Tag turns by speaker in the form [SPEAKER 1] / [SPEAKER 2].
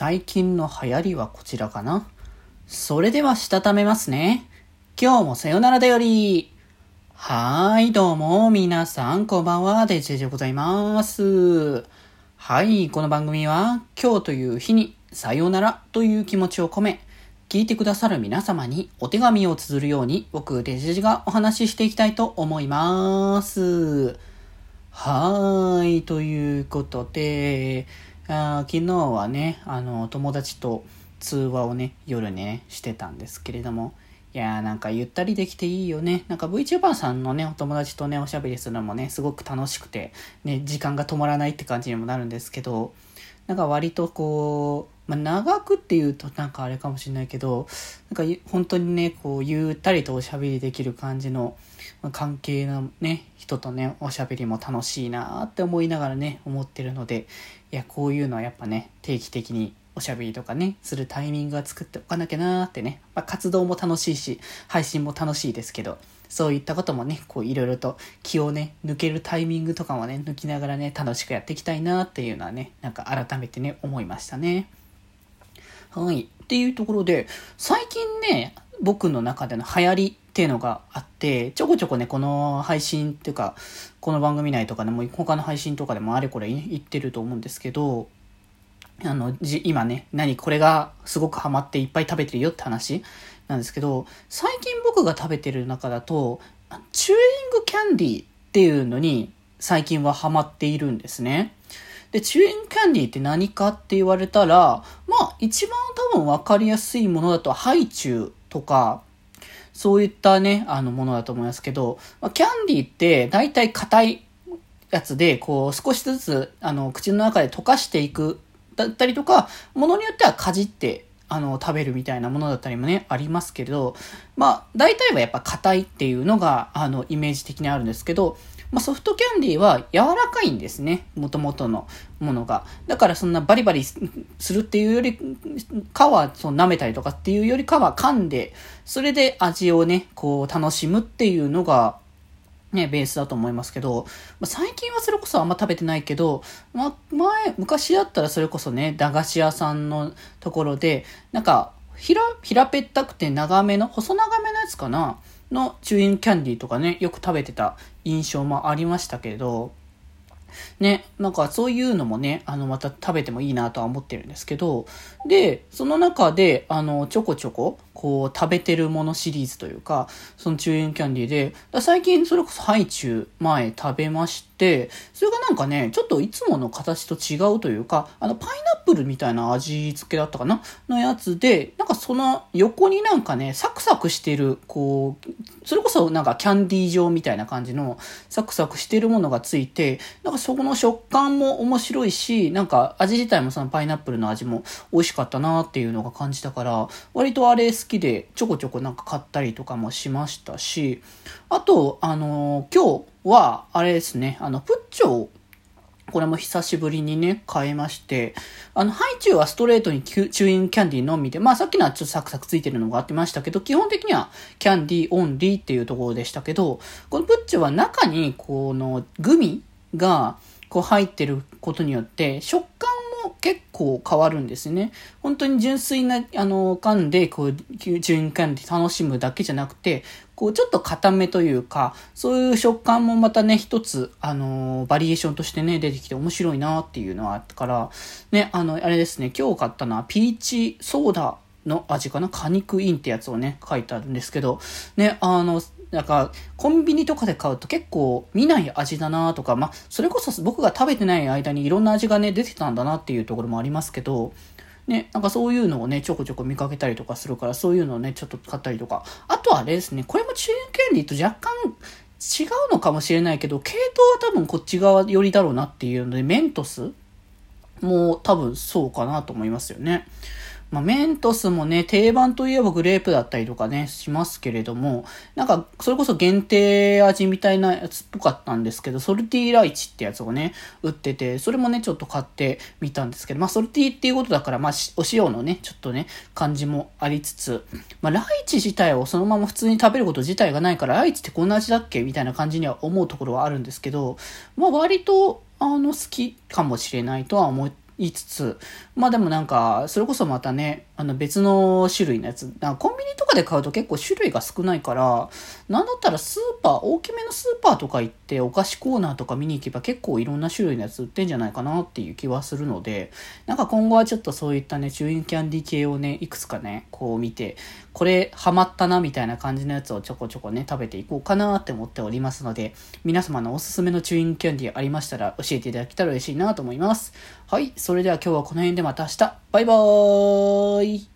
[SPEAKER 1] 最近の流行りはこちらかな。それではしたためますね。今日もさよならだより。はーい、どうも、皆さん、こんばんは、デジェジでございます。はい、この番組は、今日という日に、さよならという気持ちを込め、聞いてくださる皆様にお手紙を綴るように、僕、デジェジがお話ししていきたいと思います。はーい、ということで、あ昨日はね、あの、友達と通話をね、夜ね、してたんですけれども、いやーなんかゆったりできていいよね。なんか VTuber さんのね、お友達とね、おしゃべりするのもね、すごく楽しくて、ね、時間が止まらないって感じにもなるんですけど、なんか割とこう、まあ、長くっていうとなんかあれかもしれないけど、なんか本当にね、こう、ゆったりとおしゃべりできる感じの、まあ、関係のね、人とね、おしゃべりも楽しいなって思いながらね、思ってるので、いや、こういうのはやっぱね、定期的におしゃべりとかね、するタイミングは作っておかなきゃなーってね、まあ、活動も楽しいし、配信も楽しいですけど、そういったこともね、こういろいろと気をね、抜けるタイミングとかもね、抜きながらね、楽しくやっていきたいなっていうのはね、なんか改めてね、思いましたね。はい。っていうところで、最近ね、僕の中での流行りっていうのがあって、ちょこちょこね、この配信っていうか、この番組内とかでも、他の配信とかでもあれこれ言ってると思うんですけど、あの、じ、今ね、何これがすごくハマっていっぱい食べてるよって話なんですけど、最近僕が食べてる中だと、チューイングキャンディーっていうのに最近はハマっているんですね。で、チューイングキャンディーって何かって言われたら、まあ一番多分わかりやすいものだとハイチュウとか、そういったね、あのものだと思いますけど、まあ、キャンディーって大体硬いやつで、こう少しずつ、あの、口の中で溶かしていくだったりとか、ものによってはかじって、あの、食べるみたいなものだったりもね、ありますけれど、まあ、大体はやっぱ硬いっていうのが、あの、イメージ的にあるんですけど、まあ、ソフトキャンディーは柔らかいんですね。もともとのものが。だからそんなバリバリするっていうよりかは、その舐めたりとかっていうよりかは噛んで、それで味をね、こう楽しむっていうのが、ね、ベースだと思いますけど、まあ、最近はそれこそあんま食べてないけど、ま、前、昔だったらそれこそね、駄菓子屋さんのところで、なんか、平、平ぺったくて長めの、細長めのやつかなのチューインキャンディーとかね、よく食べてた印象もありましたけど、ね、なんかそういうのもね、あの、また食べてもいいなとは思ってるんですけど、で、その中で、あの、ちょこちょこ、こう、食べてるものシリーズというか、そのチューインキャンディーで、最近それこそハイチュウ前食べまして、それがなんかね、ちょっといつもの形と違うというか、あの、パイナプルみたいな味付けだったかな？のやつで、なんかその横になんかね、サクサクしてる、こう、それこそなんかキャンディー状みたいな感じのサクサクしてるものがついて、なんかそこの食感も面白いし、なんか味自体もそのパイナップルの味も美味しかったなっていうのが感じたから、割とあれ好きでちょこちょこなんか買ったりとかもしましたし、あと、あのー、今日はあれですね、あの、プッチョこれも久しぶりにね、買いまして、あの、ハイチュウはストレートにチューインキャンディーのみで、まあさっきのはちょっとサクサクついてるのがあってましたけど、基本的にはキャンディーオンリーっていうところでしたけど、このプッチョは中にこのグミがこう入ってることによって食感も結構変わるんですね。本当に純粋な、あの、缶で、こう、純缶で楽しむだけじゃなくて、こう、ちょっと固めというか、そういう食感もまたね、一つ、あの、バリエーションとしてね、出てきて面白いなっていうのはあったから、ね、あの、あれですね、今日買ったのはピーチソーダの味かな？果肉インってやつをね、書いてあるんですけど、ね、あの、なんか、コンビニとかで買うと結構見ない味だなとか、まあ、それこそ僕が食べてない間にいろんな味がね、出てたんだなっていうところもありますけど、ね、なんかそういうのをね、ちょこちょこ見かけたりとかするから、そういうのをね、ちょっと買ったりとか。あとはあれですね、これもチューンキャンディーと若干違うのかもしれないけど、系統は多分こっち側寄りだろうなっていうので、メントスも多分そうかなと思いますよね。まあ、メントスもね、定番といえばグレープだったりとかね、しますけれども、なんか、それこそ限定味みたいなやつっぽかったんですけど、ソルティーライチってやつをね、売ってて、それもね、ちょっと買ってみたんですけど、まあ、ソルティーっていうことだから、まあ、お塩のね、ちょっとね、感じもありつつ、まあ、ライチ自体をそのまま普通に食べること自体がないから、ライチってこんな味だっけみたいな感じには思うところはあるんですけど、まあ、割と、あの、好きかもしれないとは思って言いつつ、まあでもなんか、それこそまたね、あの別の種類のやつ、なんかコンビニとかで買うと結構種類が少ないから、なんだったらスーパー、大きめのスーパーとか行ってお菓子コーナーとか見に行けば結構いろんな種類のやつ売ってんじゃないかなっていう気はするので、なんか今後はちょっとそういったね、チューインキャンディ系をね、いくつかね、こう見て、これハマったなみたいな感じのやつをちょこちょこね、食べていこうかなって思っておりますので、皆様のおすすめのチューインキャンディーありましたら教えていただけたら嬉しいなと思います。はい、それでは今日はこの辺でまた明日。バイバーイ